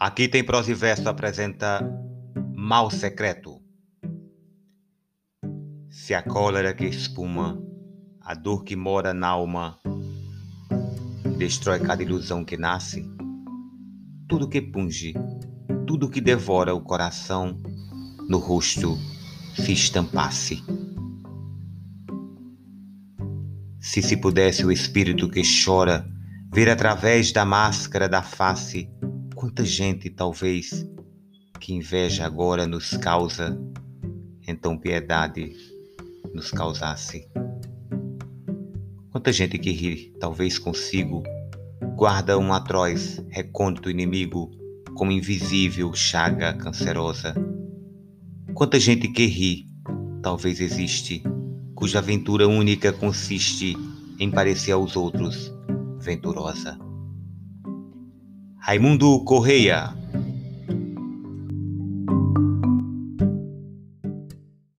Aqui tem prosa e verso apresenta Mal Secreto. Se a cólera que espuma, a dor que mora na alma, destrói cada ilusão que nasce, tudo que punge, tudo que devora o coração, no rosto se estampasse. Se se pudesse o espírito que chora ver através da máscara da face quanta gente, talvez, que inveja agora nos causa, então piedade nos causasse. Quanta gente que ri, talvez consigo, guarda um atroz, recôndito inimigo, como invisível chaga cancerosa. Quanta gente que ri, talvez existe, cuja aventura única consiste em parecer aos outros venturosa. Raimundo Correia